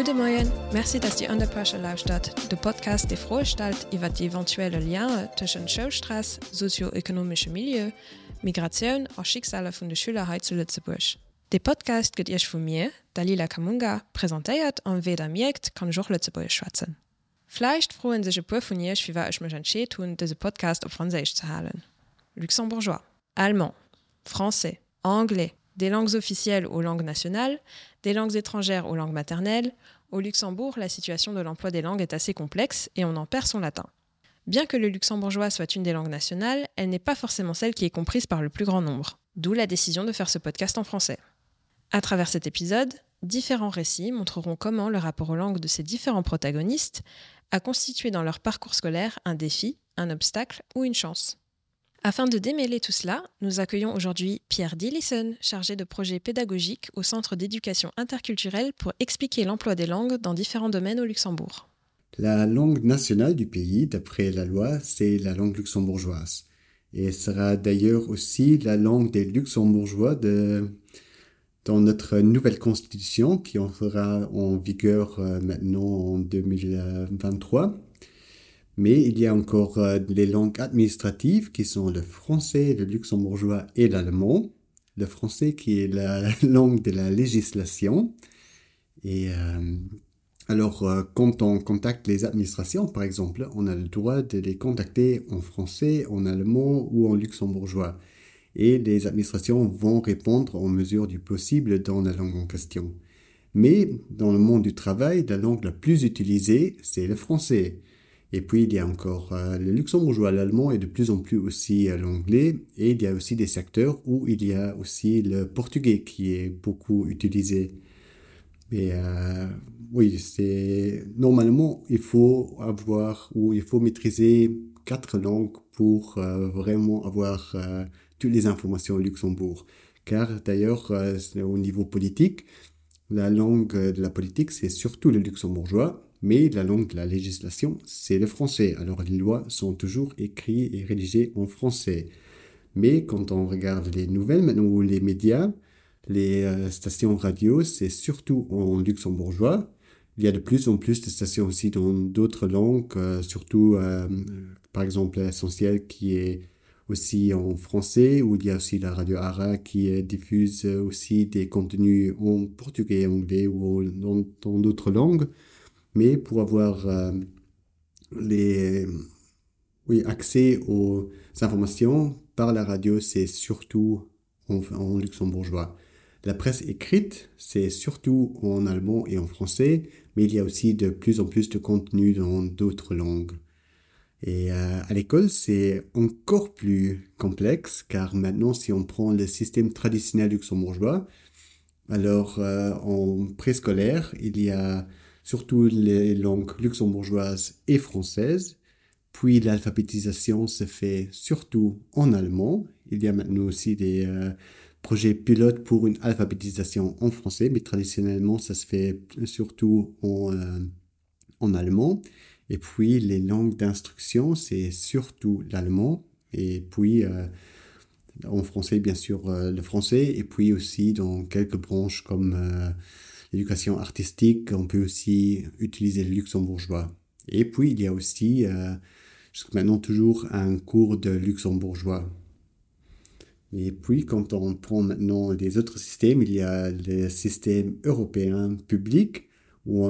Gude Moien, Merci, dats Di an der Pasche Laustat, de Podcast de Frostalt iwwer die eventuelle Lier tschen Showstrass, sozioökonomsche Millieu, Migrationun a Schicksale vun de Schülerheit zu Lützeburg. De Podcast gëtt ichch vu mir, Dalila Kamunga präsentéiert an weder Miekt kann Joch Lützeburg schwatzen. Fleicht froen sech puer vun Iech wie war ech mech entscheet hun dese Podcast op Fraseich ze halen. Luxembourgeois, Allemand, Français, Anglais, des langues officielles aux langues nationales, des langues étrangères aux langues maternelles, au Luxembourg, la situation de l'emploi des langues est assez complexe et on en perd son latin. Bien que le luxembourgeois soit une des langues nationales, elle n'est pas forcément celle qui est comprise par le plus grand nombre, d'où la décision de faire ce podcast en français. À travers cet épisode, différents récits montreront comment le rapport aux langues de ces différents protagonistes a constitué dans leur parcours scolaire un défi, un obstacle ou une chance. Afin de démêler tout cela, nous accueillons aujourd'hui Pierre Dillison, chargé de projets pédagogiques au Centre d'éducation interculturelle pour expliquer l'emploi des langues dans différents domaines au Luxembourg. La langue nationale du pays, d'après la loi, c'est la langue luxembourgeoise. Et sera d'ailleurs aussi la langue des luxembourgeois dans notre nouvelle constitution qui en sera en vigueur euh, maintenant en 2023. Mais il y a encore euh, les langues administratives qui sont le français, le luxembourgeois et l'allemand. Le français qui est la langue de la législation. Et euh, alors, euh, quand on contacte les administrations, par exemple, on a le droit de les contacter en français, en allemand ou en luxembourgeois. Et les administrations vont répondre en mesure du possible dans la langue en question. Mais dans le monde du travail, la langue la plus utilisée, c'est le français. Et puis il y a encore euh, le luxembourgeois, l'allemand et de plus en plus aussi euh, l'anglais. Et il y a aussi des secteurs où il y a aussi le portugais qui est beaucoup utilisé. Mais euh, oui, c'est normalement il faut avoir ou il faut maîtriser quatre langues pour euh, vraiment avoir toutes les informations au Luxembourg. Car d'ailleurs, au niveau politique, la langue de la politique, c'est surtout le luxembourgeois mais la langue de la législation, c'est le français. Alors les lois sont toujours écrites et rédigées en français. Mais quand on regarde les nouvelles maintenant ou les médias, les euh, stations radio, c'est surtout en luxembourgeois. Il y a de plus en plus de stations aussi dans d'autres langues, euh, surtout euh, par exemple l'essentiel qui est aussi en français, où il y a aussi la radio ARA qui diffuse aussi des contenus en portugais, anglais ou dans d'autres langues mais pour avoir euh, les oui, accès aux informations par la radio, c'est surtout en, en luxembourgeois. La presse écrite, c'est surtout en allemand et en français, mais il y a aussi de plus en plus de contenu dans d'autres langues. Et euh, à l'école, c'est encore plus complexe, car maintenant, si on prend le système traditionnel luxembourgeois, alors euh, en préscolaire, il y a surtout les langues luxembourgeoises et françaises. Puis l'alphabétisation se fait surtout en allemand. Il y a maintenant aussi des euh, projets pilotes pour une alphabétisation en français, mais traditionnellement ça se fait surtout en, euh, en allemand. Et puis les langues d'instruction, c'est surtout l'allemand. Et puis euh, en français, bien sûr, euh, le français. Et puis aussi dans quelques branches comme... Euh, l'éducation artistique, on peut aussi utiliser le luxembourgeois. Et puis, il y a aussi, euh, jusqu'à maintenant, toujours un cours de luxembourgeois. Et puis, quand on prend maintenant les autres systèmes, il y a le système européen public, où,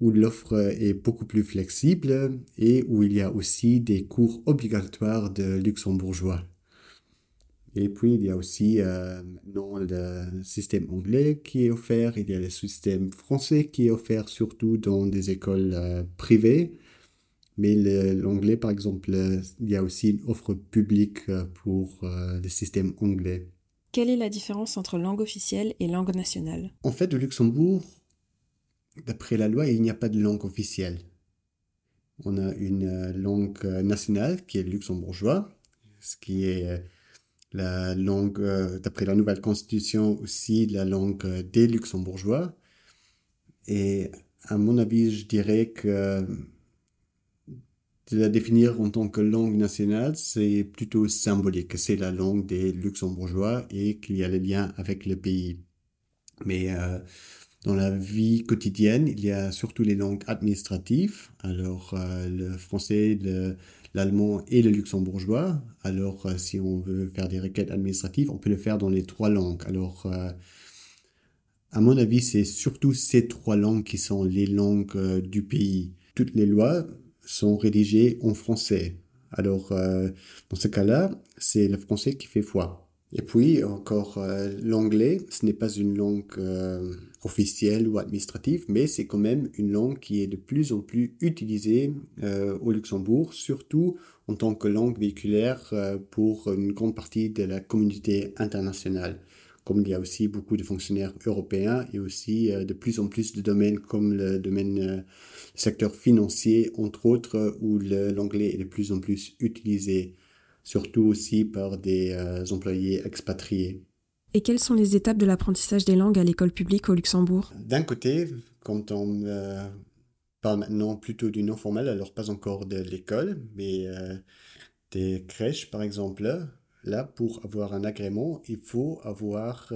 où l'offre est beaucoup plus flexible et où il y a aussi des cours obligatoires de luxembourgeois. Et puis, il y a aussi euh, non, le système anglais qui est offert. Il y a le système français qui est offert surtout dans des écoles euh, privées. Mais l'anglais, par exemple, il y a aussi une offre publique euh, pour euh, le système anglais. Quelle est la différence entre langue officielle et langue nationale? En fait, au Luxembourg, d'après la loi, il n'y a pas de langue officielle. On a une euh, langue nationale qui est luxembourgeois, ce qui est la langue, euh, d'après la nouvelle constitution aussi, la langue euh, des luxembourgeois. Et à mon avis, je dirais que de la définir en tant que langue nationale, c'est plutôt symbolique. C'est la langue des luxembourgeois et qu'il y a le lien avec le pays. Mais euh, Dans la vie quotidienne, il y a surtout les langues administratives, alors euh, le français, l'allemand et le luxembourgeois. Alors euh, si on veut faire des requêtes administratives, on peut le faire dans les trois langues. Alors euh, à mon avis, c'est surtout ces trois langues qui sont les langues du pays. Toutes les lois sont rédigées en français. Alors dans ce cas-là, c'est le français qui fait foi. Et puis encore euh, l'anglais, ce n'est pas une langue euh, officielle ou administrative, mais c'est quand même une langue qui est de plus en plus utilisée euh, au Luxembourg, surtout en tant que langue véhiculaire pour une grande partie de la communauté internationale. Comme il y a aussi beaucoup de fonctionnaires européens et aussi de plus en plus de domaines comme le domaine secteur financier, entre autres, où l'anglais est de plus en plus utilisé surtout aussi par des euh, employés expatriés. Et quelles sont les étapes de l'apprentissage des langues à l'école publique au Luxembourg? D'un côté, quand on euh, parle maintenant plutôt du non formel, alors pas encore de l'école, mais euh, des crèches par exemple, là, pour avoir un agrément, il faut avoir,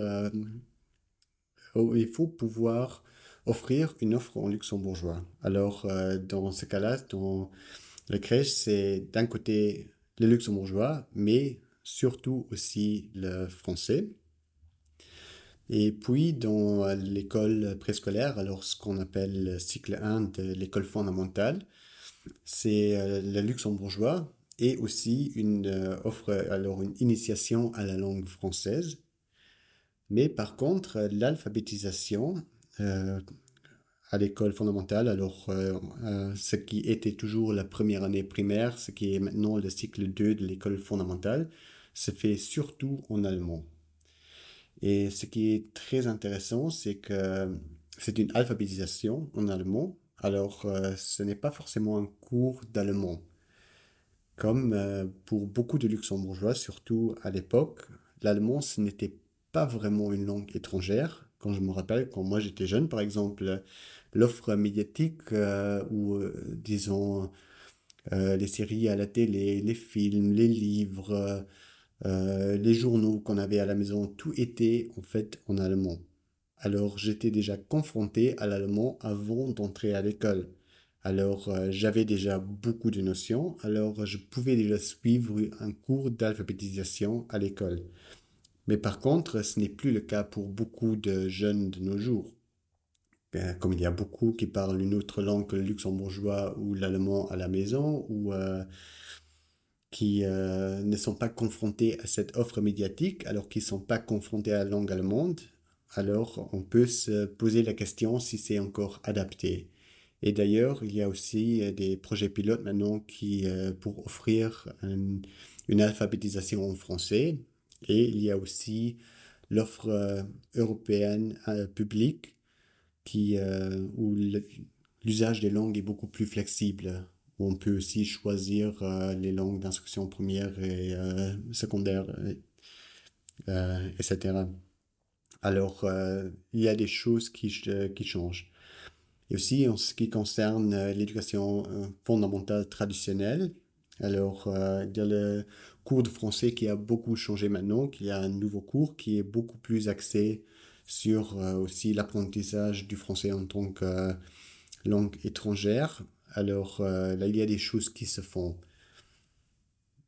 oh, il faut pouvoir offrir une offre en luxembourgeois. Alors, dans ce cas-là, dans la crèche, c'est d'un côté le luxembourgeois, mais surtout aussi le français. Et puis, dans l'école préscolaire, alors ce qu'on appelle le cycle 1 de l'école fondamentale, c'est euh, le luxembourgeois et aussi une euh, offre, alors une initiation à la langue française. Mais par contre, l'alphabétisation, euh, à l'école fondamentale. Alors, euh, euh, ce qui était toujours la première année primaire, ce qui est maintenant le cycle 2 de l'école fondamentale, se fait surtout en allemand. Et ce qui est très intéressant, c'est que c'est une alphabétisation en allemand. Alors, euh, ce n'est pas forcément un cours d'allemand. Comme pour beaucoup de luxembourgeois, surtout à l'époque, l'allemand, ce n'était pas vraiment une langue étrangère. Quand je me rappelle, quand moi j'étais jeune, par exemple, l'offre médiatique euh, ou euh, disons euh, les séries à la télé, les films, les livres, les journaux qu'on avait à la maison, tout était en fait en allemand. Alors j'étais déjà confronté à l'allemand avant d'entrer à l'école. Alors j'avais déjà beaucoup de notions, alors je pouvais déjà suivre un cours d'alphabétisation à l'école. Mais par contre, ce n'est plus le cas pour beaucoup de jeunes de nos jours. Ben, comme il y a beaucoup qui parlent une autre langue que le luxembourgeois ou l'allemand à la maison, ou euh, qui euh, ne sont pas confrontés à cette offre médiatique, alors qu'ils ne sont pas confrontés à la langue allemande, alors on peut se poser la question si c'est encore adapté. Et d'ailleurs, il y a aussi euh, des projets pilotes maintenant qui, pour offrir une alphabétisation en français. Et il y a aussi l'offre européenne publique qui, euh, où l'usage des langues est beaucoup plus flexible. on peut aussi choisir euh, les langues d'instruction première et euh, secondaire, etc. Alors, il y a des choses qui, qui changent. Et aussi, en ce qui concerne l'éducation fondamentale traditionnelle, alors, il y a le cours de français qui a beaucoup changé maintenant, qu'il y a un nouveau cours qui est beaucoup plus axé sur euh, aussi l'apprentissage du français en tant que euh, langue étrangère. Alors euh, là, il y a des choses qui se font.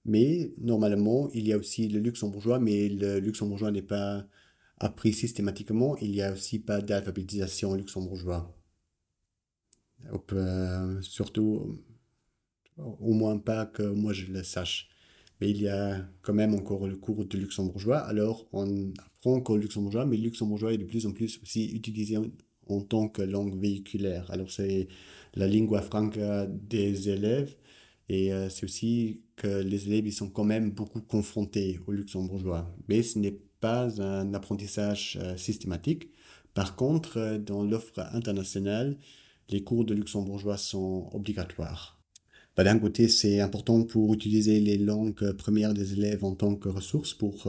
Mais normalement, il y a aussi le luxembourgeois, mais le luxembourgeois n'est pas appris systématiquement. Il n'y a aussi pas d'alphabétisation luxembourgeois. surtout, au moins pas que moi je le sache mais il y a quand même encore le cours de luxembourgeois. Alors, on encore le luxembourgeois, mais le luxembourgeois est de plus en plus aussi utilisé en, tant que langue véhiculaire. Alors, c'est la lingua franca des élèves, et euh, c'est aussi que les élèves ils sont quand même beaucoup confrontés au luxembourgeois. Mais ce n'est pas un apprentissage euh, systématique. Par contre, euh, dans l'offre internationale, les cours de luxembourgeois sont obligatoires. Bah, d'un côté, c'est important pour utiliser les langues premières des élèves en tant que ressource pour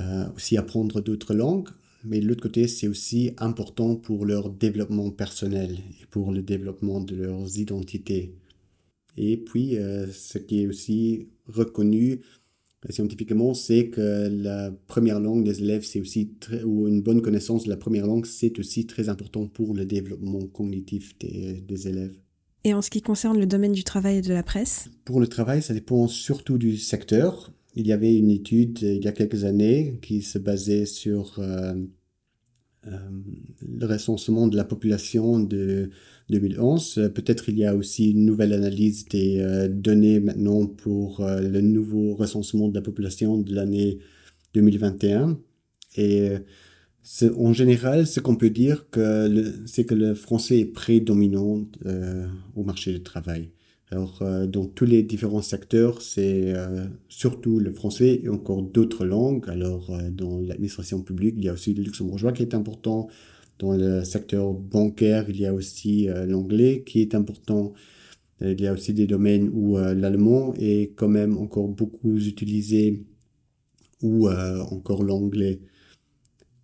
euh, euh, aussi apprendre d'autres langues. Mais de l'autre côté, c'est aussi important pour leur développement personnel et pour le développement de leurs identités. Et puis, euh, ce qui est aussi reconnu scientifiquement, c'est que la première langue des élèves, c'est aussi très, ou une bonne connaissance de la première langue, c'est aussi très important pour le développement cognitif des, des élèves. Et en ce qui concerne le domaine du travail et de la presse? Pour le travail, ça dépend surtout du secteur. Il y avait une étude il y a quelques années qui se basait sur euh, euh, le recensement de la population de 2011. Peut-être il y a aussi une nouvelle analyse des euh, données maintenant pour euh, le nouveau recensement de la population de l'année 2021. Et en général, ce qu'on peut dire, c'est que le français est prédominant euh, au marché du travail. Alors, euh, dans tous les différents secteurs, c'est euh, surtout le français et encore d'autres langues. Alors, euh, dans l'administration publique, il y a aussi le luxembourgeois qui est important. Dans le secteur bancaire, il y a aussi euh, l'anglais qui est important. Il y a aussi des domaines où euh, l'allemand est quand même encore beaucoup utilisé ou euh, encore l'anglais.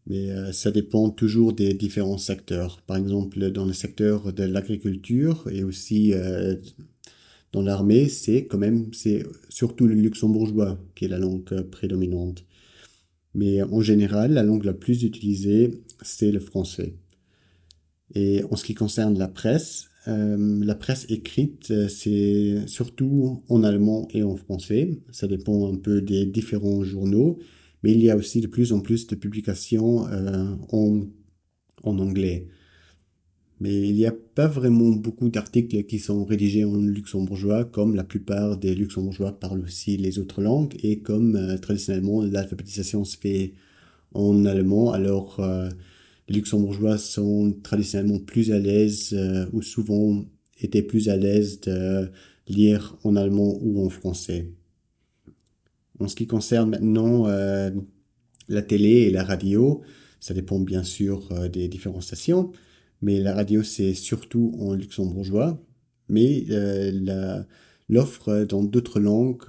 Mais euh, ça dépend toujours des différents secteurs. Par exemple, dans le secteur de l'agriculture et aussi euh, dans l'armée, c'est quand même, c'est surtout le luxembourgeois qui est la langue euh, prédominante. Mais en général, la langue la plus utilisée, c'est le français. Et en ce qui concerne la presse, euh, la presse écrite, euh, c'est surtout en allemand et en français. Ça dépend un peu des différents journaux, mais il y a aussi de plus en plus de publications en, en anglais. Mais il n'y a pas vraiment beaucoup d'articles qui sont rédigés en luxembourgeois, comme la plupart des luxembourgeois parlent aussi les autres langues, et comme euh, traditionnellement l'alphabétisation se fait en allemand, alors euh, les luxembourgeois sont traditionnellement plus à l'aise, euh, ou souvent étaient plus à l'aise de lire en allemand ou en français. En ce qui concerne maintenant la télé et la radio, ça dépend bien sûr des différentes stations mais la radio, c'est surtout en luxembourgeois. Mais euh, l'offre dans d'autres langues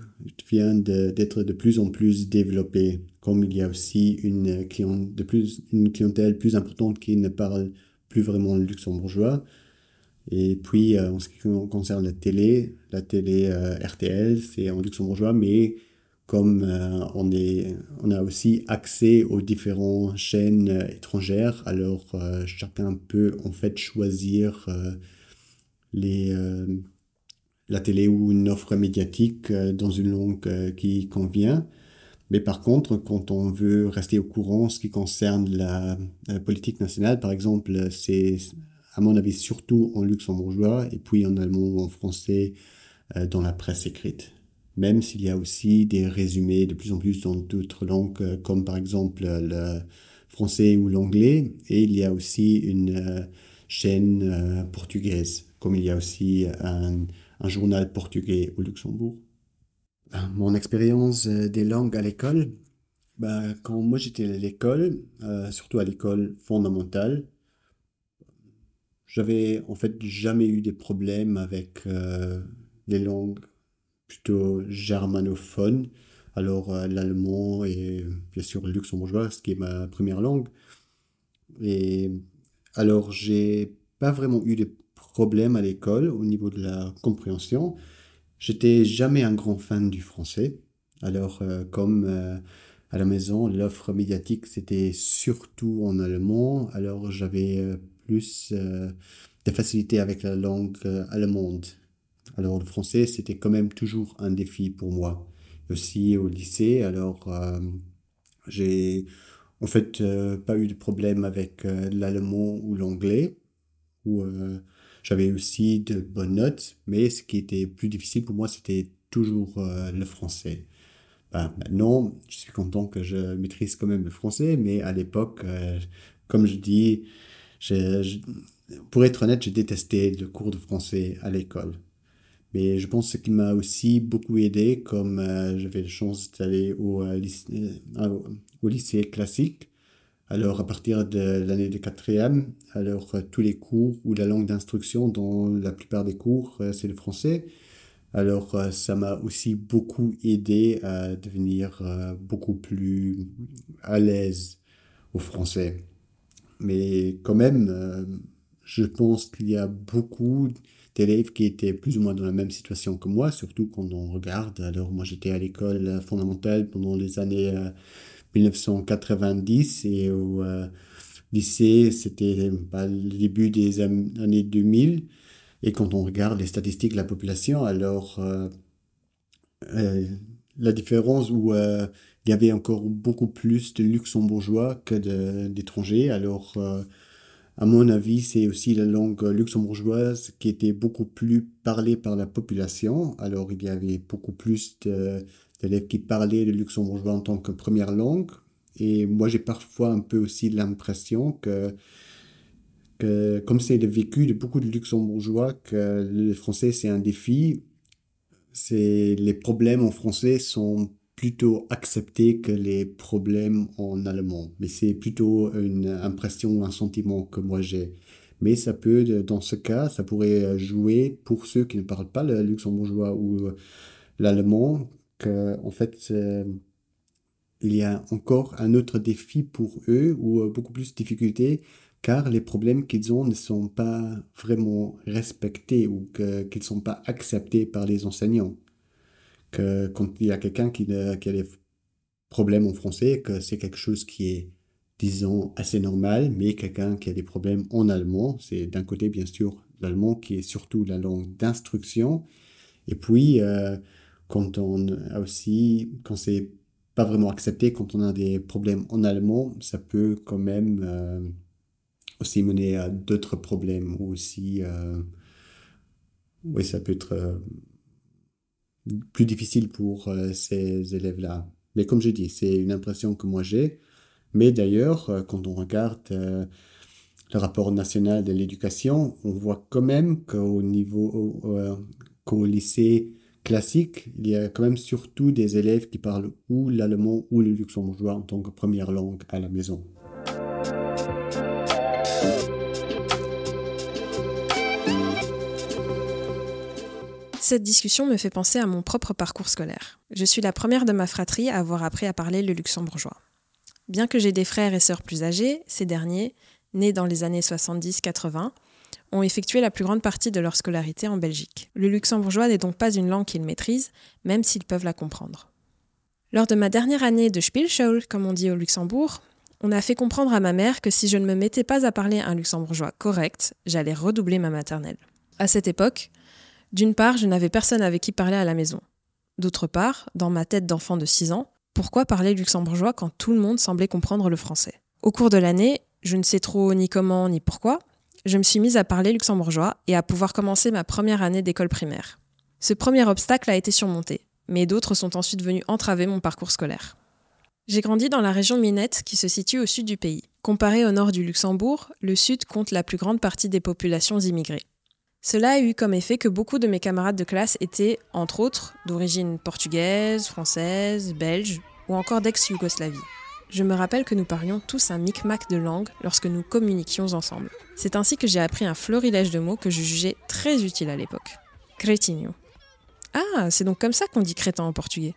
vient d'être de, plus en plus développée, comme il y a aussi une, client, de plus, une clientèle plus importante qui ne parle plus vraiment le luxembourgeois. Et puis, euh, en ce qui concerne la télé, la télé euh, RTL, c'est en luxembourgeois, mais comme euh, on, est, on a aussi accès aux différentes chaînes euh, étrangères, alors euh, chacun peut en fait choisir euh, les, euh, la télé ou une offre médiatique dans une langue qui convient. Mais par contre, quand on veut rester au courant ce qui concerne la, la politique nationale, par exemple, c'est à mon avis surtout en luxembourgeois et puis en allemand ou en français dans la presse écrite même s'il y a aussi des résumés de plus en plus dans d'autres langues, euh, comme par exemple le français ou l'anglais, et il y a aussi une euh, chaîne euh, portugaise, comme il y a aussi un, journal portugais au Luxembourg. Ben, mon expérience des langues à l'école, ben, quand moi j'étais à l'école, surtout à l'école fondamentale, j'avais en fait jamais eu des problèmes avec les langues plutôt germanophone. Alors euh, l'allemand et bien sûr le luxembourgeois, ce qui est ma première langue. Et alors j'ai pas vraiment eu de problèmes à l'école au niveau de la compréhension. J'étais jamais un grand fan du français. Alors euh, comme euh, à la maison, l'offre médiatique c'était surtout en allemand, alors j'avais plus de facilité avec la langue allemande. Alors le français, c'était quand même toujours un défi pour moi. Aussi au lycée, alors euh, j'ai en fait euh, pas eu de problème avec euh, l'allemand ou l'anglais, où euh, j'avais aussi de bonnes notes, mais ce qui était plus difficile pour moi, c'était toujours le français. Ben, maintenant, je suis content que je maîtrise quand même le français, mais à l'époque, comme je dis, je, je, pour être honnête, j'ai détesté le cours de français à l'école. Mais je pense que ce qui m'a aussi beaucoup aidé, comme euh, j'avais la chance d'aller au, euh, lycée, euh, au lycée classique, alors à partir de l'année de quatrième, alors tous les cours ou la langue d'instruction dans la plupart des cours, c'est le français. Alors ça m'a aussi beaucoup aidé à devenir beaucoup plus à l'aise au français. Mais quand même, je pense qu'il y a beaucoup d'élèves qui étaient plus ou moins dans la même situation que moi, surtout quand on regarde. Alors moi j'étais à l'école fondamentale pendant les années 1990 et au lycée c'était bah, le début des années 2000. Et quand on regarde les statistiques de la population, alors euh, euh, la différence où euh, il y avait encore beaucoup plus de luxembourgeois que d'étrangers. Alors, euh, à mon avis, c'est aussi la langue luxembourgeoise qui était beaucoup plus parlée par la population. Alors, il y avait beaucoup plus d'élèves qui parlaient le luxembourgeois en tant que première langue. Et moi, j'ai parfois un peu aussi l'impression que comme c'est le vécu de beaucoup de luxembourgeois, que le français c'est un défi, c'est les problèmes en français sont plutôt acceptés que les problèmes en allemand. Mais c'est plutôt une impression un sentiment que moi j'ai. Mais ça peut, dans ce cas, ça pourrait jouer pour ceux qui ne parlent pas le luxembourgeois ou l'allemand, que en fait il y a encore un autre défi pour eux ou beaucoup plus de difficultés car les problèmes qu'ils ont ne sont pas vraiment respectés ou qu'ils ne sont pas acceptés par les enseignants. Quand il y a quelqu'un qui, a des problèmes en français, que c'est quelque chose qui est, disons, assez normal, mais quelqu'un qui a des problèmes en allemand, c'est d'un côté, bien sûr, l'allemand qui est surtout la langue d'instruction, et puis euh, quand on a aussi, quand c'est pas vraiment accepté, quand on a des problèmes en allemand, ça peut quand même euh, aussi mener à d'autres problèmes ou aussi euh, oui ça peut être plus difficile pour euh, ces élèves là mais comme je dis c'est une impression que moi j'ai. Mais d'ailleurs euh, quand on regarde euh, le rapport national de l'éducation on voit quand même qu'au niveau qu'au lycée classique il y a quand même surtout des élèves qui parlent ou l'allemand ou le luxembourgeois en tant que première langue à la maison Cette discussion me fait penser à mon propre parcours scolaire. Je suis la première de ma fratrie à avoir appris à parler le luxembourgeois. Bien que j'ai des frères et sœurs plus âgés, ces derniers, nés dans les années 70-80, ont effectué la plus grande partie de leur scolarité en Belgique. Le luxembourgeois n'est donc pas une langue qu'ils maîtrisent, même s'ils peuvent la comprendre. Lors de ma dernière année de Spielschule, comme on dit au Luxembourg, on a fait comprendre à ma mère que si je ne me mettais pas à parler un luxembourgeois correct, j'allais redoubler ma maternelle. À cette époque, D'une part, je n'avais personne avec qui parler à la maison. D'autre part, dans ma tête d'enfant de 6 ans, pourquoi parler luxembourgeois quand tout le monde semblait comprendre le français? Au cours de l'année, je ne sais trop ni comment ni pourquoi, je me suis mise à parler luxembourgeois et à pouvoir commencer ma première année d'école primaire. Ce premier obstacle a été surmonté, mais d'autres sont ensuite venus entraver mon parcours scolaire. J'ai grandi dans la région Minette qui se situe au sud du pays. Comparé au nord du Luxembourg, le sud compte la plus grande partie des populations immigrées. Cela a eu comme effet que beaucoup de mes camarades de classe étaient, entre autres, d'origine portugaise, française, belge ou encore d'ex-Yougoslavie. Je me rappelle que nous parlions tous un micmac de langue lorsque nous communiquions ensemble. C'est ainsi que j'ai appris un florilège de mots que je jugeais très utile à l'époque. Cretinho. Ah, c'est donc comme ça qu'on dit crétin en portugais.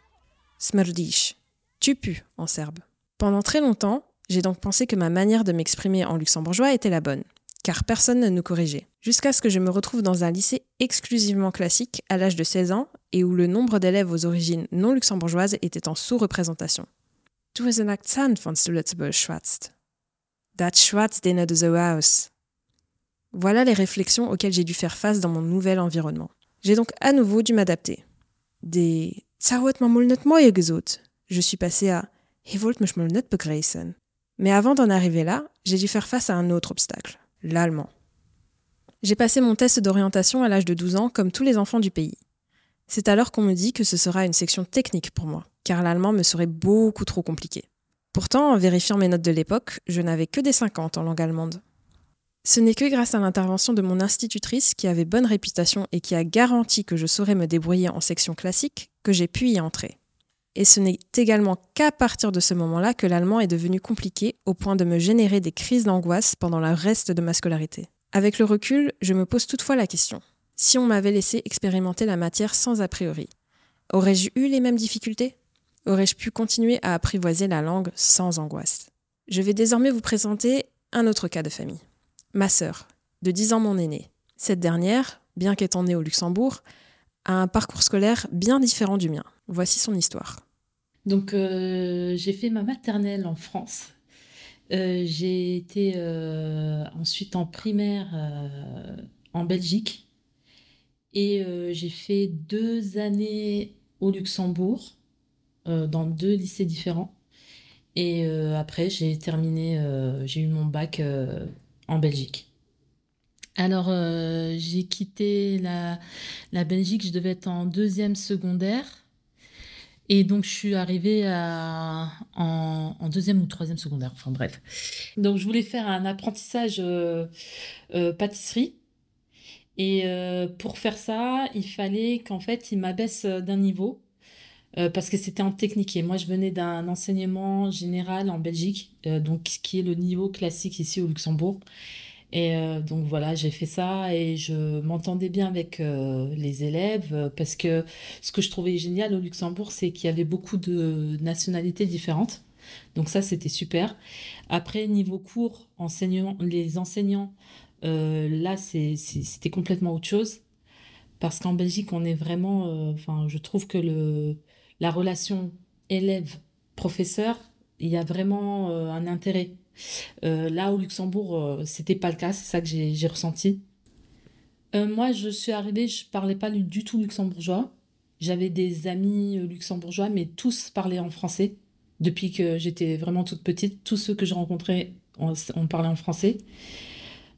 Smrdish. Tu pues en serbe. Pendant très longtemps, j'ai donc pensé que ma manière de m'exprimer en luxembourgeois était la bonne car personne ne nous corrigeait. Jusqu'à ce que je me retrouve dans un lycée exclusivement classique à l'âge de 16 ans et où le nombre d'élèves aux origines non luxembourgeoises était en sous-représentation. Du hast un accent von du Lützeburg schwatzt. Dat schwatz den de so aus. Voilà les réflexions auxquelles j'ai dû faire face dans mon nouvel environnement. J'ai donc à nouveau dû m'adapter. Des Zawet ma net moie gesot. Je suis passé à He mech mal net. Mais avant d'en arriver là, j'ai dû faire face à un autre obstacle l'allemand. J'ai passé mon test d'orientation à l'âge de 12 ans comme tous les enfants du pays. C'est alors qu'on me dit que ce sera une section technique pour moi, car l'allemand me serait beaucoup trop compliqué. Pourtant, en vérifiant mes notes de l'époque, je n'avais que des 50 en langue allemande. Ce n'est que grâce à l'intervention de mon institutrice qui avait bonne réputation et qui a garanti que je saurais me débrouiller en section classique que j'ai pu y entrer. Et ce n'est également qu'à partir de ce moment-là que l'allemand est devenu compliqué au point de me générer des crises d'angoisse pendant le reste de ma scolarité. Avec le recul, je me pose toutefois la question. Si on m'avait laissé expérimenter la matière sans a priori, aurais-je eu les mêmes difficultés? Aurais-je pu continuer à apprivoiser la langue sans angoisse? Je vais désormais vous présenter un autre cas de famille. Ma sœur, de 10 ans mon aînée. Cette dernière, bien qu'étant né au Luxembourg, a un parcours scolaire bien différent du mien. Voici son histoire. Donc euh, j'ai fait ma maternelle en France. Euh, j'ai été euh, ensuite en primaire en Belgique et j'ai fait deux années au Luxembourg dans deux lycées différents. Et après j'ai terminé, j'ai eu mon bac en Belgique. Alors j'ai quitté la Belgique, je devais être en deuxième secondaire. Et donc, je suis arrivée en, deuxième ou troisième secondaire. Enfin, bref. Donc, je voulais faire un apprentissage euh, euh, pâtisserie. Et euh, pour faire ça, il fallait qu'en fait, il m'abaisse d'un niveau. Parce que c'était en technique. Et moi, je venais d'un enseignement général en Belgique, euh, donc qui est le niveau classique ici au Luxembourg. Et euh, donc voilà, j'ai fait ça et je m'entendais bien avec euh, les élèves euh, parce que ce que je trouvais génial au Luxembourg, c'est qu'il y avait beaucoup de nationalités différentes. Donc ça, c'était super. Après, niveau cours, enseignant, les enseignants, euh, là, c'était complètement autre chose. Parce qu'en Belgique, on est vraiment... Enfin, je trouve que le, la relation élève-professeur, il y a vraiment un intérêt. Euh, là, au Luxembourg, euh, c'était pas le cas, c'est ça que j'ai ressenti. Euh, moi, je suis arrivée, je parlais pas du tout luxembourgeois. J'avais des amis luxembourgeois, mais tous parlaient en français. Depuis que j'étais vraiment toute petite, tous ceux que je rencontrais, on, parlait en français.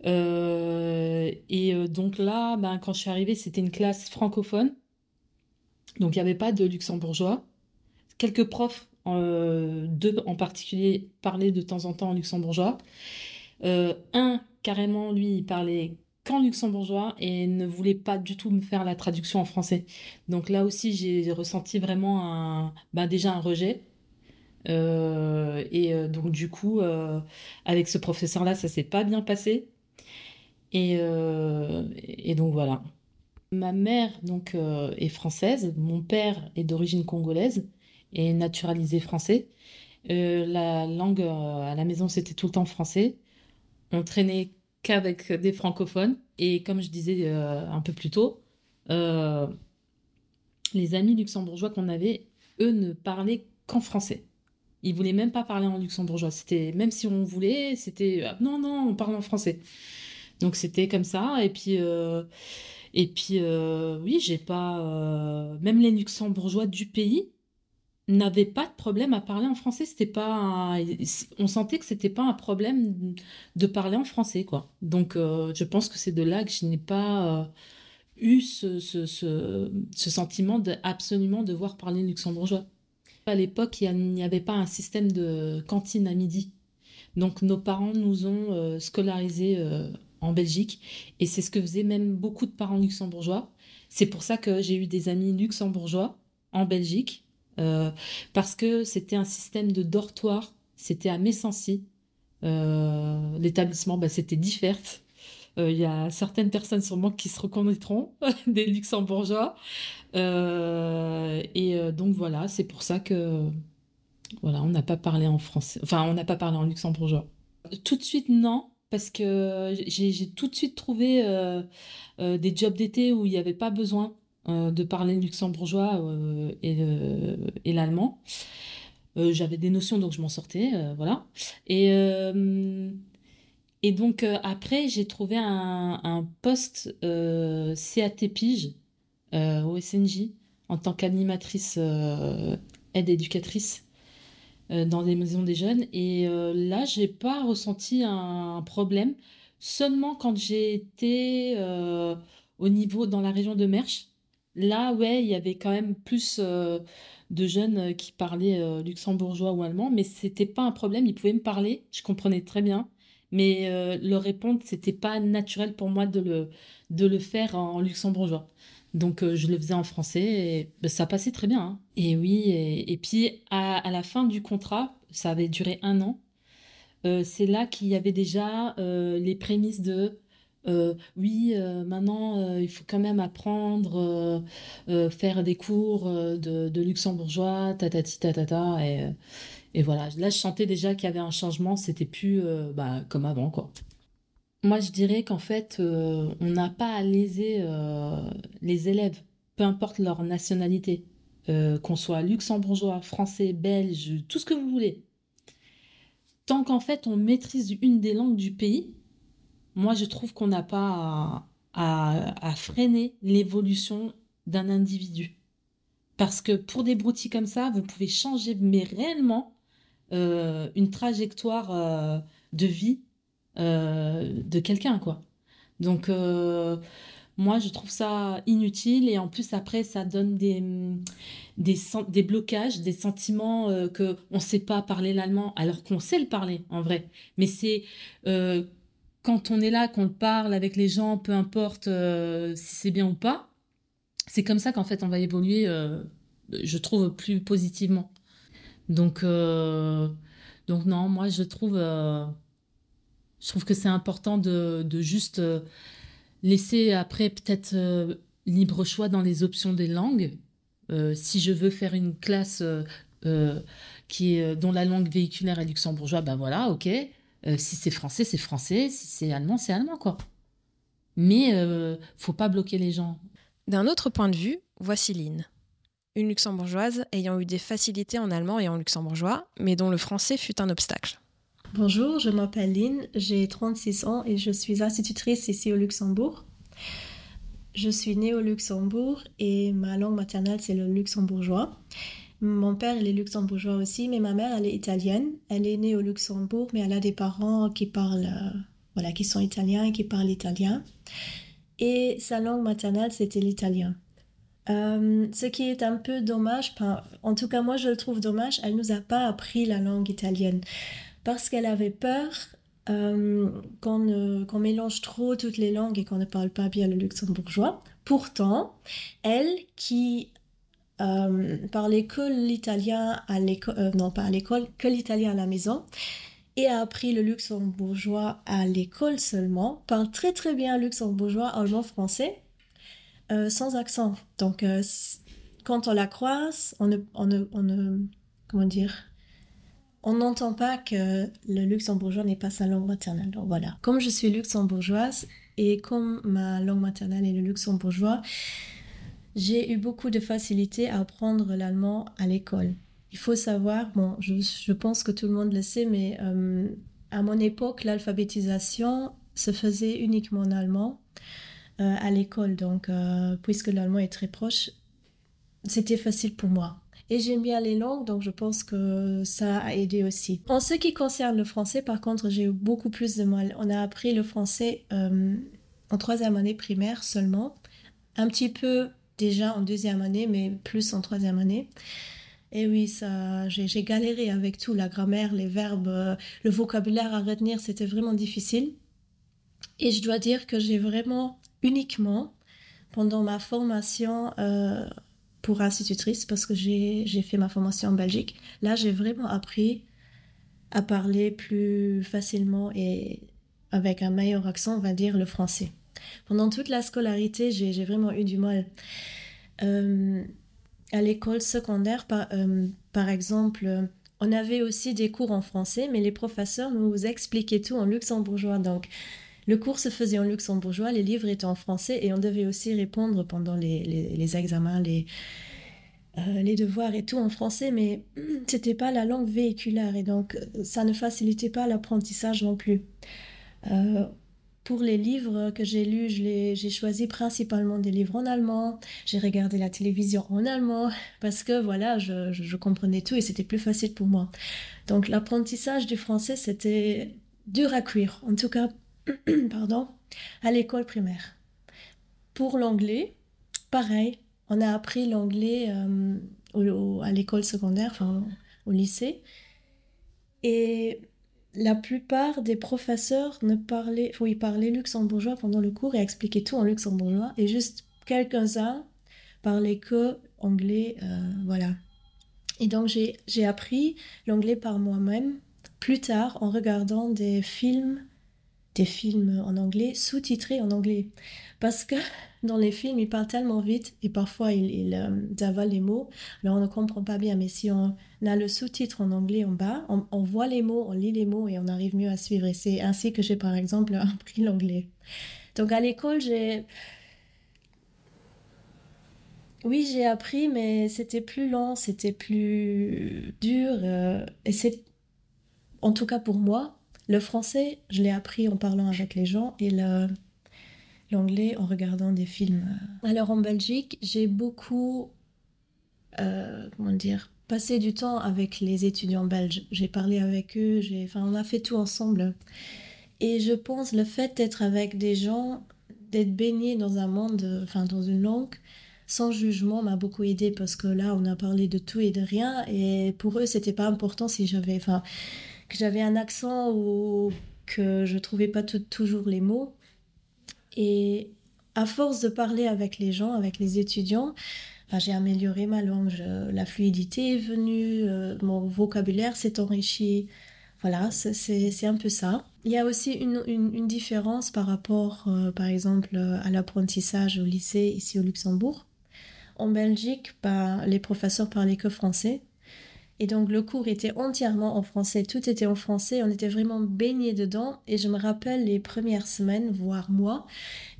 Et donc là, ben, quand je suis arrivée, c'était une classe francophone. Donc il n'y avait pas de luxembourgeois. Quelques profs euh, deux en particulier parlaient de temps en temps en luxembourgeois. Euh, un, carrément, lui, il parlait qu'en luxembourgeois et ne voulait pas du tout me faire la traduction en français. Donc là aussi, j'ai ressenti vraiment un, ben déjà un rejet. Euh, et donc du coup, avec ce professeur-là, ça s'est pas bien passé. Et, et donc voilà. Ma mère donc est française, mon père est d'origine congolaise et naturalisé français. Euh, la langue euh, à la maison, c'était tout le temps français. On traînait qu'avec des francophones. Et comme je disais euh, un peu plus tôt, les amis luxembourgeois qu'on avait, eux, ne parlaient qu'en français. Ils voulaient même pas parler en luxembourgeois. C'était même si on voulait, c'était ah, non non, on parle en français. Donc c'était comme ça. Et puis et puis oui, j'ai pas même les luxembourgeois du pays n'avaient pas de problème à parler en français. C'était pas on sentait que c'était pas un problème de parler en français quoi. Donc euh, je pense que c'est de là que je n'ai pas euh, eu ce, ce, ce, sentiment de absolument devoir parler luxembourgeois. À l'époque, il n'y avait pas un système de cantine à midi. Donc nos parents nous ont euh, scolarisés en Belgique et c'est ce que faisaient même beaucoup de parents luxembourgeois. C'est pour ça que j'ai eu des amis luxembourgeois en Belgique euh, parce que c'était un système de dortoir. C'était à Messancy. Euh, L'établissement, bah, c'était Differt. Euh, Il y a certaines personnes sûrement qui se reconnaîtront des luxembourgeois. Et donc voilà, c'est pour ça que voilà, on n'a pas parlé en français, enfin on n'a pas parlé en luxembourgeois. Tout de suite non, parce que j'ai tout de suite trouvé des jobs d'été où il n'y avait pas besoin de parler le luxembourgeois euh, et, le- et l'allemand. Euh, j'avais des notions donc je m'en sortais, euh, voilà. Et euh, donc euh, après j'ai trouvé un, poste euh, CAT Pige euh, au SNJ en tant qu'animatrice euh, aide éducatrice euh, dans des maisons des jeunes. Et euh, là, j'ai pas ressenti un, problème. Seulement quand j'ai été euh, au niveau dans la région de Mersch, là, ouais, il y avait quand même plus euh, de jeunes euh, qui parlaient euh, luxembourgeois ou allemand, mais c'était pas un problème. Ils pouvaient me parler, je comprenais très bien. Mais leur répondre, c'était pas naturel pour moi de le, de le faire en luxembourgeois. Donc je le faisais en français et ben, ça passait très bien. hein. Et oui, et, puis à, la fin du contrat, ça avait duré un an, c'est là qu'il y avait déjà les prémices de euh, oui, euh, maintenant euh, il faut quand même apprendre, faire des cours de, luxembourgeois, tatati tatata. Et, euh, et voilà, là je sentais déjà qu'il y avait un changement, c'était plus bah, comme avant quoi. Moi, je dirais qu'en fait, on n'a pas à léser les élèves, peu importe leur nationalité, qu'on soit luxembourgeois, français, belge, tout ce que vous voulez. Tant qu'en fait, on maîtrise une des langues du pays, moi, je trouve qu'on n'a pas à, freiner l'évolution d'un individu. Parce que pour des broutilles comme ça, vous pouvez changer, mais réellement, euh, une trajectoire euh, de vie euh, de quelqu'un, quoi. Donc, moi, je trouve ça inutile et en plus, après, ça donne des, des, blocages, des sentiments euh, qu'on ne sait pas parler l'allemand alors qu'on sait le parler, en vrai. Mais c'est quand on est là, qu'on le parle avec les gens, peu importe euh, si c'est bien ou pas, c'est comme ça qu'en fait, on va évoluer, euh, je trouve, plus positivement. Donc, euh, donc non, moi je trouve, je trouve que c'est important de, juste laisser après peut-être libre choix dans les options des langues. Si je veux faire une classe qui dont la langue véhiculaire est luxembourgeois, ben voilà, ok. Euh, si c'est français, c'est français. Si c'est allemand, c'est allemand, quoi. Mais euh, faut pas bloquer les gens. D'un autre point de vue, voici Lynn. Une luxembourgeoise ayant eu des facilités en allemand et en luxembourgeois, mais dont le français fut un obstacle. Bonjour, je m'appelle Lynn, j'ai 36 ans et je suis institutrice ici au Luxembourg. Je suis née au Luxembourg et ma langue maternelle c'est le luxembourgeois. Mon père il est luxembourgeois aussi, mais ma mère elle est italienne. Elle est née au Luxembourg, mais elle a des parents qui parlent, euh, voilà, qui sont italiens et qui parlent italien. Et sa langue maternelle c'était l'italien. Euh, ce qui est un peu dommage, en tout cas moi je le trouve dommage, elle nous a pas appris la langue italienne parce qu'elle avait peur euh, qu'on mélange trop toutes les langues et qu'on ne parle pas bien le luxembourgeois. Pourtant, elle qui euh, parlait que l'italien à l'école, euh, non pas à l'école, que l'italien à la maison, et a appris le luxembourgeois à l'école seulement, parle très très bien luxembourgeois, allemand, français, euh, sans accent. Donc, euh, quand on la croise, on ne, on ne, on ne- comment dire, on n'entend pas que le luxembourgeois n'est pas sa langue maternelle. Donc voilà. Comme je suis luxembourgeoise et comme ma langue maternelle est le luxembourgeois, j'ai eu beaucoup de facilité à apprendre l'allemand à l'école. Il faut savoir, bon, je, pense que tout le monde le sait, mais euh, à mon époque, l'alphabétisation se faisait uniquement en allemand euh, à l'école. Donc, euh, puisque l'allemand est très proche, c'était facile pour moi. Et j'aime bien les langues, donc je pense que ça a aidé aussi. En ce qui concerne le français, par contre, j'ai eu beaucoup plus de mal. On a appris le français en troisième année primaire seulement, un petit peu déjà en deuxième année, mais plus en troisième année. Et oui, ça, j'ai galéré avec tout, la grammaire, les verbes, euh, le vocabulaire à retenir, c'était vraiment difficile. Et je dois dire que j'ai vraiment uniquement, pendant ma formation euh, pour institutrice, parce que j'ai fait ma formation en Belgique, là j'ai vraiment appris à parler plus facilement et avec un meilleur accent, on va dire, le français. Pendant toute la scolarité, j'ai vraiment eu du mal. Euh, à l'école secondaire, par, euh, exemple, euh, on avait aussi des cours en français, mais les professeurs nous expliquaient tout en luxembourgeois. Donc, le cours se faisait en luxembourgeois, les livres étaient en français et on devait aussi répondre pendant les, examens, les, devoirs et tout en français, mais c'était pas la langue véhiculaire et donc ça ne facilitait pas l'apprentissage non plus. Pour les livres que j'ai lus, j'ai choisi principalement des livres en allemand. J'ai regardé la télévision en allemand parce que voilà, je, comprenais tout et c'était plus facile pour moi. Donc l'apprentissage du français, c'était dur à cuire, en tout cas, pardon, à l'école primaire. Pour l'anglais, pareil, on a appris l'anglais euh, à l'école secondaire, enfin au lycée. Et la plupart des professeurs ne parlaient, oui, parlaient luxembourgeois pendant le cours et expliquaient tout en luxembourgeois. Et juste quelques-uns parlaient que anglais, euh, voilà. Et donc j'ai appris l'anglais par moi-même plus tard en regardant des films, des films en anglais sous-titrés en anglais parce que dans les films il parle tellement vite et parfois il, il euh, avale les mots. Alors on ne comprend pas bien mais si on a le sous-titre en anglais en bas on, on voit les mots on lit les mots et on arrive mieux à suivre. Et c'est ainsi que j'ai par exemple appris l'anglais. Donc à l'école j'ai oui j'ai appris mais c'était plus lent c'était plus dur euh, et c'est en tout cas pour moi le français je l'ai appris en parlant avec les gens et le l'anglais en regardant des films. Alors en Belgique, j'ai beaucoup euh, comment dire passé du temps avec les étudiants belges. J'ai parlé avec eux, enfin on a fait tout ensemble. Et je pense le fait d'être avec des gens, d'être baigné dans un monde, enfin dans une langue sans jugement m'a beaucoup aidé parce que là on a parlé de tout et de rien et pour eux c'était pas important si j'avais enfin que j'avais un accent ou que je trouvais pas toujours les mots Et à force de parler avec les gens, avec les étudiants, j'ai amélioré ma langue, la fluidité est venue, euh, mon vocabulaire s'est enrichi. Voilà, c'est un peu ça. Il y a aussi une, une, différence par rapport, euh, par exemple, à l'apprentissage au lycée ici au Luxembourg. En Belgique, bah, les professeurs parlaient que français. Et donc le cours était entièrement en français, tout était en français, on était vraiment baigné dedans. Et je me rappelle les premières semaines, voire mois,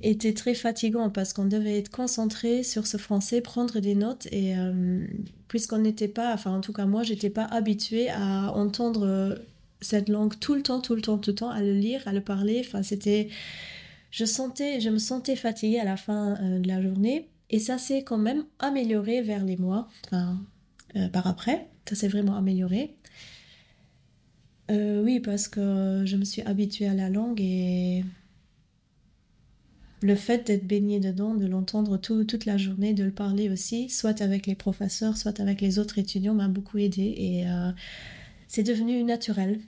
étaient très fatigant parce qu'on devait être concentré sur ce français, prendre des notes. Et euh, puisqu'on n'était pas, enfin en tout cas moi j'étais pas habituée à entendre euh, cette langue tout le temps, tout le temps, tout le temps, à le lire, à le parler, enfin c'était... Je sentais, je me sentais fatiguée à la fin euh, de la journée. Et ça s'est quand même amélioré vers les mois, enfin par après ça s'est vraiment amélioré. Euh, oui parce que je me suis habituée à la langue et le fait d'être baigné dedans de l'entendre tout, toute la journée de le parler aussi soit avec les professeurs soit avec les autres étudiants m'a beaucoup aidé et euh, c'est devenu naturel.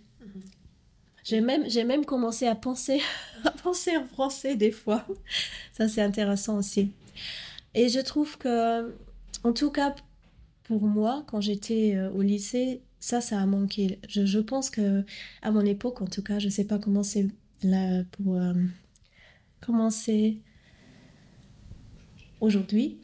J'ai même j'ai même commencé à penser à penser en français des fois. Ça c'est intéressant aussi. Et je trouve que en tout cas pour moi quand j'étais euh, au lycée ça ça a manqué. Je, pense que à mon époque en tout cas je sais pas comment c'est là pour euh, commencer aujourd'hui.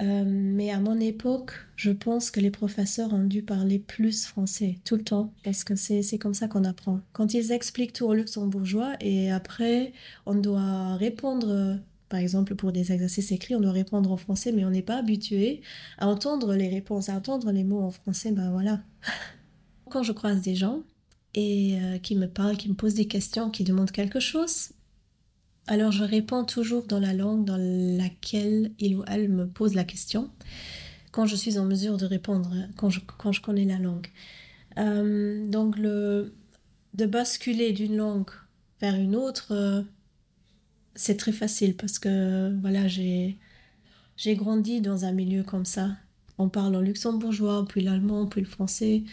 Euh, mais à mon époque je pense que les professeurs ont dû parler plus français tout le temps parce que c'est comme ça qu'on apprend. Quand ils expliquent tout au luxembourgeois et après on doit répondre Par exemple, pour des exercices écrits, on doit répondre en français, mais on n'est pas habitué à entendre les réponses, à entendre les mots en français, ben voilà. Quand je croise des gens et euh, qui me parlent, qui me posent des questions, qui demandent quelque chose, alors je réponds toujours dans la langue dans laquelle il ou elle me pose la question, quand je suis en mesure de répondre, quand je, connais la langue. Euh, donc le, de basculer d'une langue vers une autre, euh, c'est très facile parce que voilà j'ai j'ai grandi dans un milieu comme ça. On parle en luxembourgeois puis l'allemand puis le français.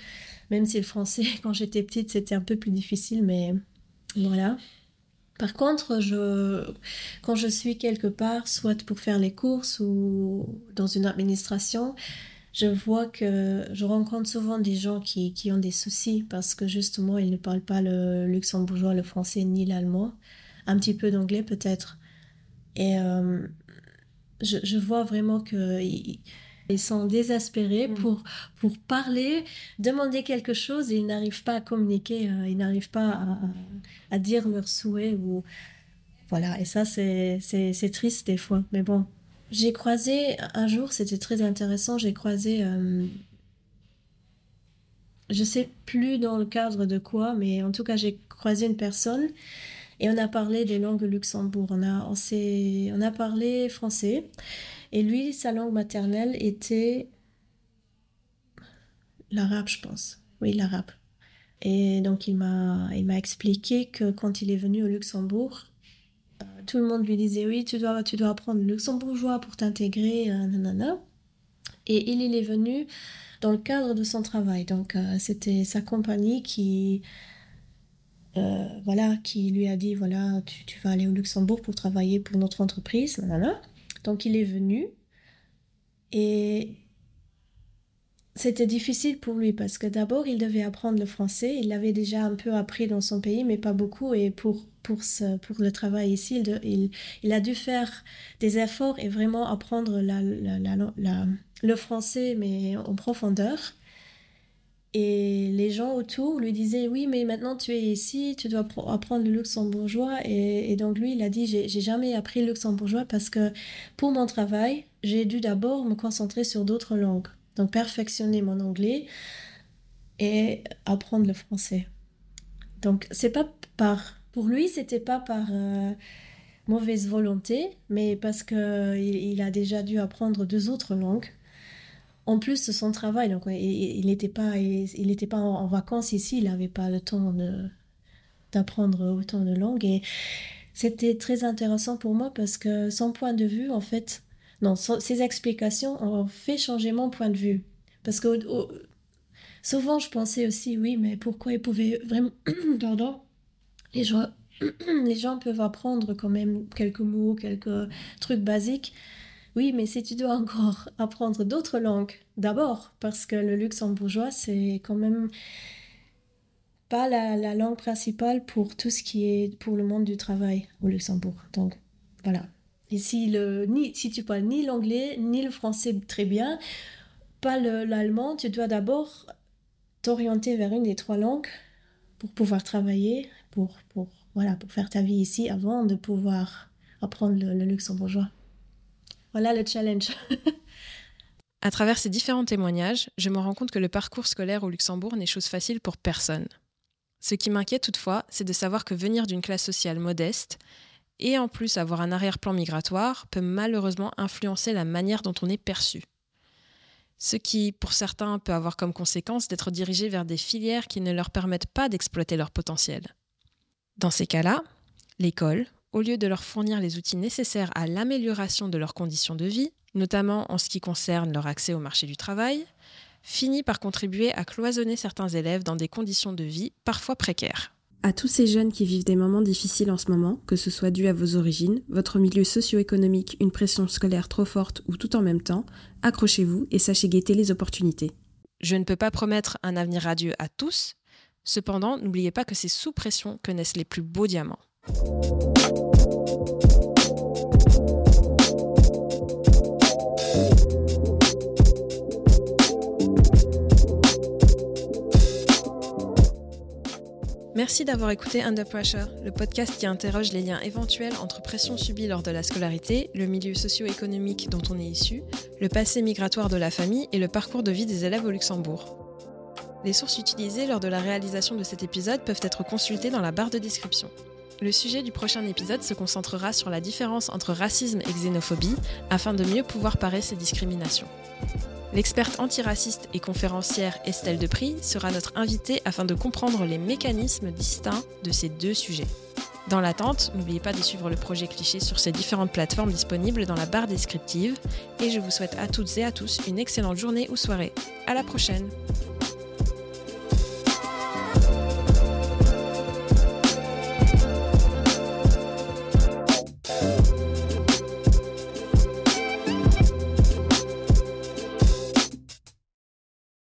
Même si le français quand j'étais petite c'était un peu plus difficile mais voilà. Par contre je quand je suis quelque part soit pour faire les courses ou dans une administration je vois que je rencontre souvent des gens qui, qui ont des soucis parce que justement ils ne parlent pas le luxembourgeois le français ni l'allemand un petit peu d'anglais peut-être. Et euh, je, je vois vraiment que ils, sont désespérés mmh. pour pour parler demander quelque chose et ils n'arrivent pas à communiquer euh, ils n'arrivent pas à, à, dire leur souhait ou voilà. Et ça c'est c'est triste des fois mais bon. J'ai croisé un jour c'était très intéressant j'ai croisé euh, je sais plus dans le cadre de quoi mais en tout cas j'ai croisé une personne et on a parlé des langues luxembourg on a parlé français. Et lui sa langue maternelle était l'arabe je pense. Oui l'arabe. Et donc il m'a expliqué que quand il est venu au luxembourg euh, tout le monde lui disait oui tu dois apprendre luxembourgeois pour t'intégrer euh, et il est venu dans le cadre de son travail. Donc euh, c'était sa compagnie qui euh, voilà qui lui a dit voilà tu, vas aller au luxembourg pour travailler pour notre entreprise là. donc il est venu et c'était difficile pour lui parce que d'abord il devait apprendre le français. Il l'avait déjà un peu appris dans son pays, mais pas beaucoup. Et pour, pour, ce, pour le travail ici, il, il, a dû faire des efforts et vraiment apprendre le français, mais en profondeur. Et les gens autour lui disaient oui, mais maintenant tu es ici, tu dois apprendre le luxembourgeois. Et, donc lui, il a dit j'ai jamais appris le luxembourgeois parce que pour mon travail, j'ai dû d'abord me concentrer sur d'autres langues. Donc perfectionner mon anglais et apprendre le français. Donc c'est pas par pour lui, c'était pas par euh, mauvaise volonté, mais parce que il, il a déjà dû apprendre deux autres langues en plus de son travail. Donc, il n'était pas, il pas en, vacances ici, il n'avait pas le temps d'apprendre autant de langues. Et c'était très intéressant pour moi parce que son point de vue, en fait, non, ses explications ont fait changer mon point de vue. Parce que souvent, je pensais aussi, oui, mais pourquoi il pouvait vraiment. Pardon. Les gens, les gens peuvent apprendre quand même quelques mots, quelques trucs basiques. Oui, mais si tu dois encore apprendre d'autres langues, d'abord, parce que le luxembourgeois, c'est quand même pas la, la, langue principale pour tout ce qui est pour le monde du travail au Luxembourg. Donc, voilà. Et si, le, ni, si tu parles ni l'anglais, ni le français très bien, pas l'allemand, tu dois d'abord t'orienter vers une des trois langues pour pouvoir travailler, pour, pour, voilà, pour faire ta vie ici avant de pouvoir apprendre le luxembourgeois. Voilà le challenge. à travers ces différents témoignages, je me rends compte que le parcours scolaire au Luxembourg n'est chose facile pour personne. Ce qui m'inquiète toutefois, c'est de savoir que venir d'une classe sociale modeste et en plus avoir un arrière-plan migratoire peut malheureusement influencer la manière dont on est perçu. Ce qui, pour certains, peut avoir comme conséquence d'être dirigé vers des filières qui ne leur permettent pas d'exploiter leur potentiel. Dans ces cas-là, l'école, au lieu de leur fournir les outils nécessaires à l'amélioration de leurs conditions de vie, notamment en ce qui concerne leur accès au marché du travail, finit par contribuer à cloisonner certains élèves dans des conditions de vie parfois précaires. À tous ces jeunes qui vivent des moments difficiles en ce moment, que ce soit dû à vos origines, votre milieu socio-économique, une pression scolaire trop forte ou tout en même temps, accrochez-vous et sachez guetter les opportunités. Je ne peux pas promettre un avenir radieux à tous, cependant n'oubliez pas que c'est sous pression que naissent les plus beaux diamants. Merci d'avoir écouté Under Pressure, le podcast qui interroge les liens éventuels entre pression subie lors de la scolarité, le milieu socio-économique dont on est issu, le passé migratoire de la famille et le parcours de vie des élèves au Luxembourg. Les sources utilisées lors de la réalisation de cet épisode peuvent être consultées dans la barre de description. Le sujet du prochain épisode se concentrera sur la différence entre racisme et xénophobie afin de mieux pouvoir parer ces discriminations. L'experte antiraciste et conférencière Estelle Depris sera notre invitée afin de comprendre les mécanismes distincts de ces deux sujets. Dans l'attente, n'oubliez pas de suivre le projet Cliché sur ces différentes plateformes disponibles dans la barre descriptive et je vous souhaite à toutes et à tous une excellente journée ou soirée. À la prochaine!